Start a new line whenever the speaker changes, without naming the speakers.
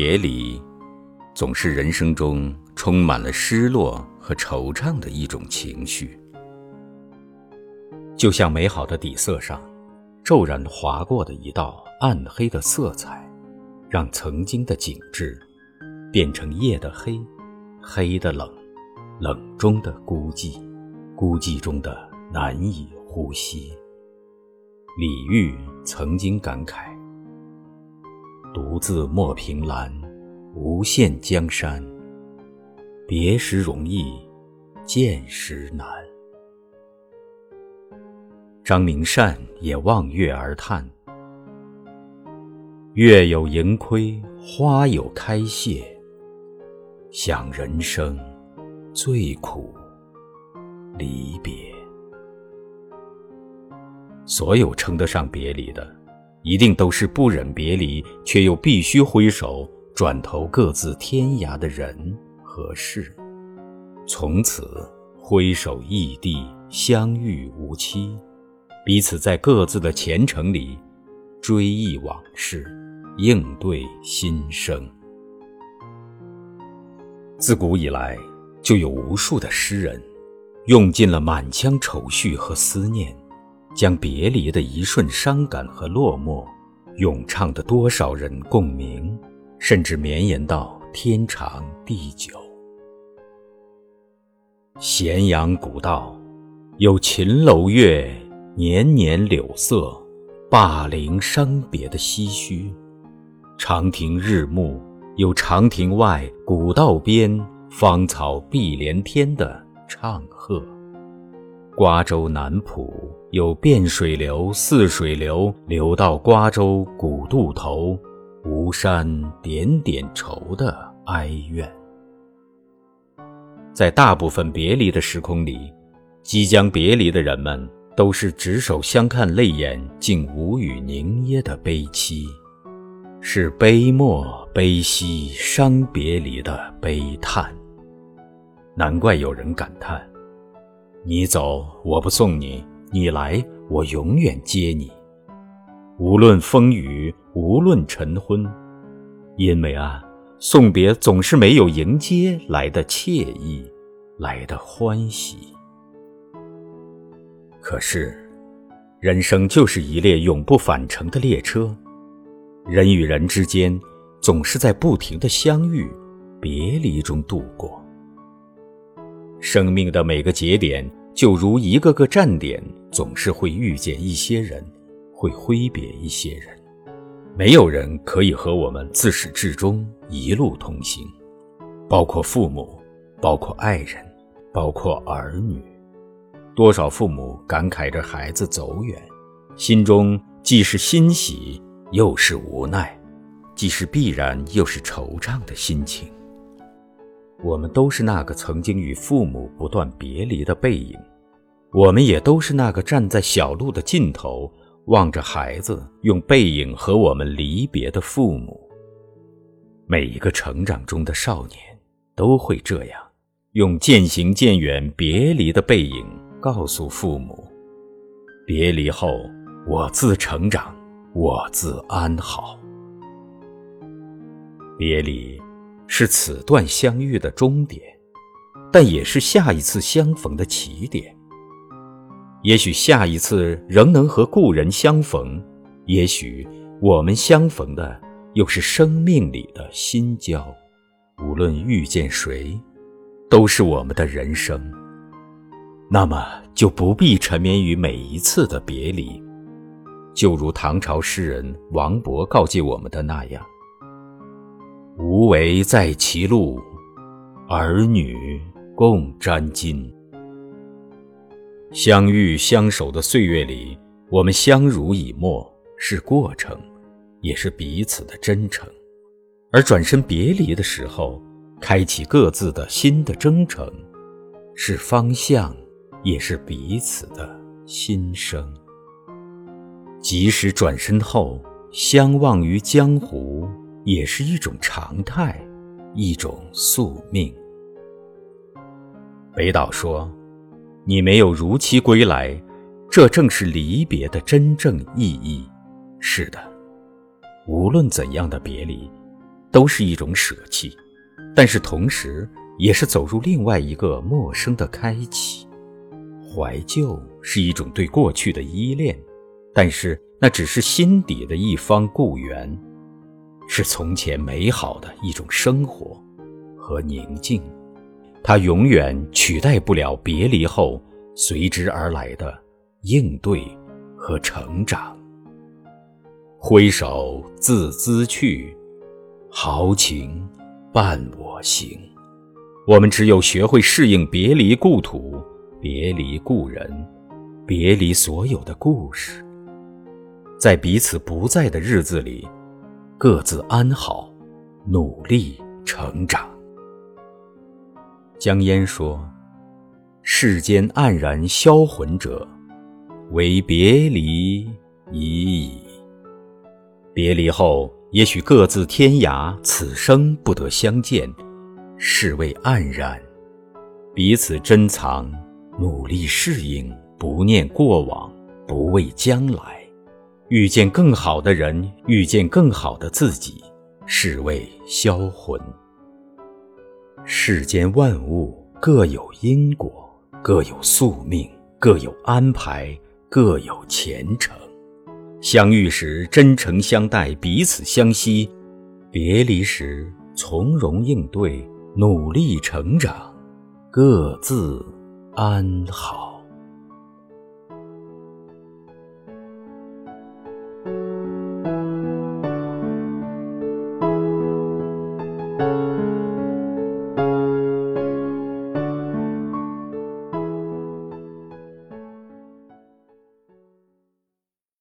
别离，总是人生中充满了失落和惆怅的一种情绪。就像美好的底色上，骤然划过的一道暗黑的色彩，让曾经的景致变成夜的黑，黑的冷，冷中的孤寂，孤寂中的难以呼吸。李煜曾经感慨：“独自莫凭栏，无限江山。别时容易，见时难。”张明善也望月而叹：“月有盈亏，花有开谢。想人生最苦离别。”所有称得上别离的，一定都是不忍别离却又必须挥手转头各自天涯的人和事。从此挥手异地，相遇无期。彼此在各自的前程里追忆往事，应对心声。自古以来，就有无数的诗人，用尽了满腔愁绪和思念，将别离的一瞬伤感和落寞，咏唱的多少人共鸣，甚至绵延到天长地久。咸阳古道，有秦楼月。年年柳色，灞陵伤别的唏嘘；长亭日暮，有长亭外，古道边，芳草碧连天的唱和。瓜州南浦，有汴水流、泗水流，流到瓜洲古渡头，吴山点点愁的哀怨。在大部分别离的时空里，即将别离的人们。都是执手相看，泪眼竟无语凝噎的悲戚，是悲莫悲兮伤别离的悲叹。难怪有人感叹：“你走我不送你，你来我永远接你。”无论风雨，无论晨昏，因为啊，送别总是没有迎接来的惬意，来的欢喜。可是，人生就是一列永不返程的列车，人与人之间总是在不停的相遇、别离中度过。生命的每个节点，就如一个个站点，总是会遇见一些人，会挥别一些人。没有人可以和我们自始至终一路同行，包括父母，包括爱人，包括儿女。多少父母感慨着孩子走远，心中既是欣喜，又是无奈，既是必然，又是惆怅的心情。我们都是那个曾经与父母不断别离的背影，我们也都是那个站在小路的尽头，望着孩子用背影和我们离别的父母。每一个成长中的少年都会这样，用渐行渐远、别离的背影。告诉父母，别离后，我自成长，我自安好。别离是此段相遇的终点，但也是下一次相逢的起点。也许下一次仍能和故人相逢，也许我们相逢的又是生命里的新交。无论遇见谁，都是我们的人生。那么就不必沉湎于每一次的别离，就如唐朝诗人王勃告诫我们的那样：“无为在歧路，儿女共沾巾。”相遇相守的岁月里，我们相濡以沫是过程，也是彼此的真诚；而转身别离的时候，开启各自的新的征程，是方向。也是彼此的心声。即使转身后相忘于江湖，也是一种常态，一种宿命。北岛说：“你没有如期归来，这正是离别的真正意义。”是的，无论怎样的别离，都是一种舍弃，但是同时也是走入另外一个陌生的开启。怀旧是一种对过去的依恋，但是那只是心底的一方故园，是从前美好的一种生活和宁静。它永远取代不了别离后随之而来的应对和成长。挥手自兹去，豪情伴我行。我们只有学会适应别离故土、别离故人、别离所有的故事，在彼此不在的日子里，各自安好，努力成长。江淹说：“世间黯然销魂者，唯别离已矣。”别离后，也许各自天涯，此生不得相见，是谓黯然。彼此珍藏，努力适应，不念过往，不畏将来，遇见更好的人，遇见更好的自己，是谓销魂。世间万物各有因果，各有宿命，各有安排，各有前程。相遇时真诚相待，彼此相惜；别离时从容应对，努力成长，各自安好。